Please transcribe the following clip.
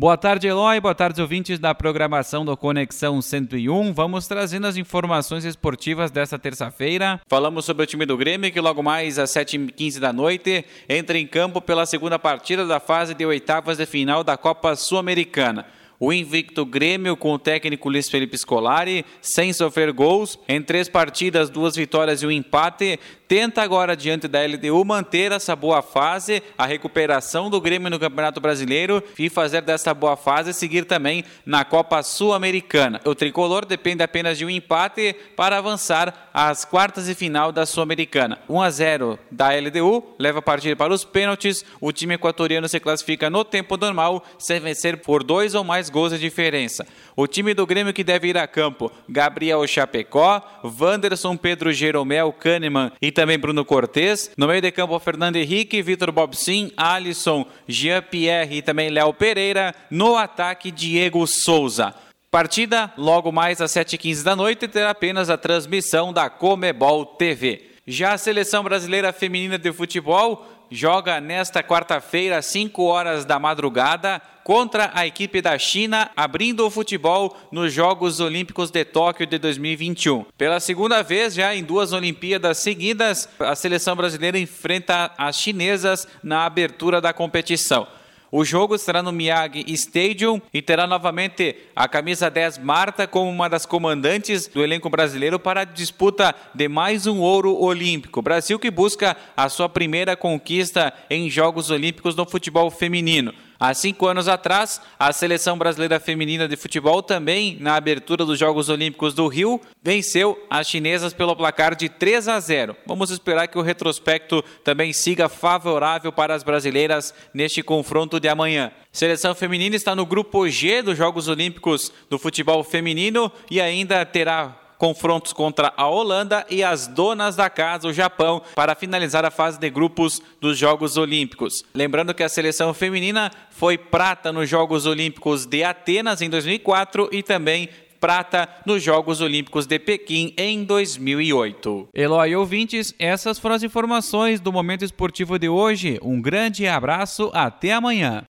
Boa tarde, Eloy. Boa tarde, ouvintes da programação do Conexão 101. Vamos trazendo as informações esportivas desta terça-feira. Falamos sobre o time do Grêmio, que logo mais às 7h15 da noite entra em campo pela segunda partida da fase de oitavas de final da Copa Sul-Americana. O invicto Grêmio, com o técnico Luiz Felipe Scolari, sem sofrer gols, em três partidas, duas vitórias e um empate, tenta agora, diante da LDU, manter essa boa fase, a recuperação do Grêmio no Campeonato Brasileiro e fazer dessa boa fase seguir também na Copa Sul-Americana. O tricolor depende apenas de um empate para avançar às quartas de final da Sul-Americana. 1 a 0 da LDU leva a partida para os pênaltis. O time equatoriano se classifica no tempo normal, sem vencer por dois ou gols de diferença. O time do Grêmio que deve ir a campo: Gabriel Chapecó, Wanderson, Pedro Jeromel, Kahneman e também Bruno Cortes. No meio de campo, Fernando Henrique, Vitor Bobsin, Alisson, Jean-Pierre e também Léo Pereira. No ataque, Diego Souza. Partida logo mais às 7h15 da noite terá apenas a transmissão da Comebol TV. Já a seleção brasileira feminina de futebol joga nesta quarta-feira, às 5 horas da madrugada, contra a equipe da China, abrindo o futebol nos Jogos Olímpicos de Tóquio de 2021. Pela segunda vez, já em duas Olimpíadas seguidas, a seleção brasileira enfrenta as chinesas na abertura da competição. O jogo será no Miyagi Stadium e terá novamente a camisa 10 Marta como uma das comandantes do elenco brasileiro para a disputa de mais um ouro olímpico. Brasil que busca a sua primeira conquista em Jogos Olímpicos no futebol feminino. Há cinco anos atrás, a seleção brasileira feminina de futebol também, na abertura dos Jogos Olímpicos do Rio, venceu as chinesas pelo placar de 3 a 0. Vamos esperar que o retrospecto também siga favorável para as brasileiras neste confronto de amanhã. Seleção feminina está no grupo G dos Jogos Olímpicos do futebol feminino e ainda terá confrontos contra a Holanda e as donas da casa, o Japão, para finalizar a fase de grupos dos Jogos Olímpicos. Lembrando que a seleção feminina foi prata nos Jogos Olímpicos de Atenas em 2004 e também prata nos Jogos Olímpicos de Pequim em 2008. Eloy ouvintes, essas foram as informações do Momento Esportivo de hoje. Um grande abraço, até amanhã.